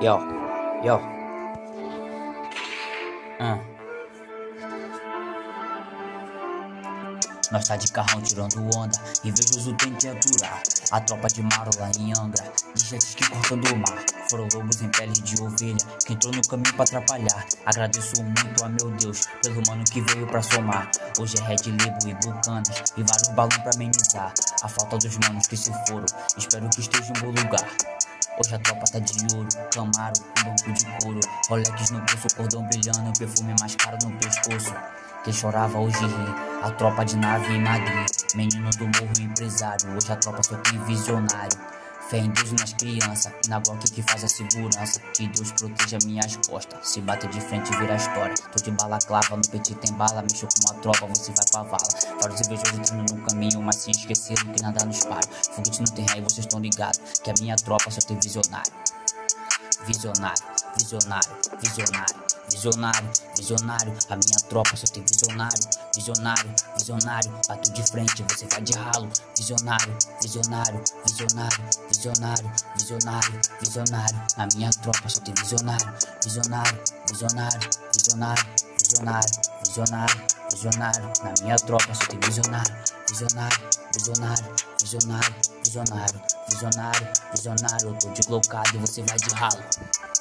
Yo, yo. Hum. Nós tá de carrão tirando onda, invejoso tem que aturar. A tropa de Marola em Angra, de jet ski cortando o mar. Foram lobos em pele de ovelha, que entrou no caminho pra atrapalhar. Agradeço muito a meu Deus, pelo mano que veio pra somar. Hoje é Red Label e Bucanas, e vários balões pra amenizar. A falta dos manos que se foram, espero que esteja em bom lugar. Hoje a tropa tá de ouro, Camaro com banco de couro. Rolex no pulso, cordão brilhando, perfume mais caro no pescoço. Quem chorava hoje ri, a tropa de nave em Madrid Menino do morro empresário, hoje a tropa só tem visionário Fé em Deus e nas crianças, e na Glock que faz a segurança. Que Deus proteja minhas costas. Se bater de frente, vira história. Tô de bala clava, no petit tem bala. Mexeu com uma tropa, você vai pra vala. Vários invejosos entrando no caminho, mas sem esquecer que nada nos para. Foguete não tem rei, vocês estão ligados. Que a minha tropa só tem visionário. Visionário, visionário, visionário, visionário, visionário. A minha tropa só tem visionário, visionário, visionário. Bato de frente, você vai de ralo. Visionário, visionário, visionário, visionário, visionário, visionário. A minha tropa só tem visionário, visionário, visionário, visionário, visionário, visionário, visionário. Na minha tropa só tem visionário, visionário, visionário, visionário, visionário, visionário, visionário. Eu tô de e você vai de ralo.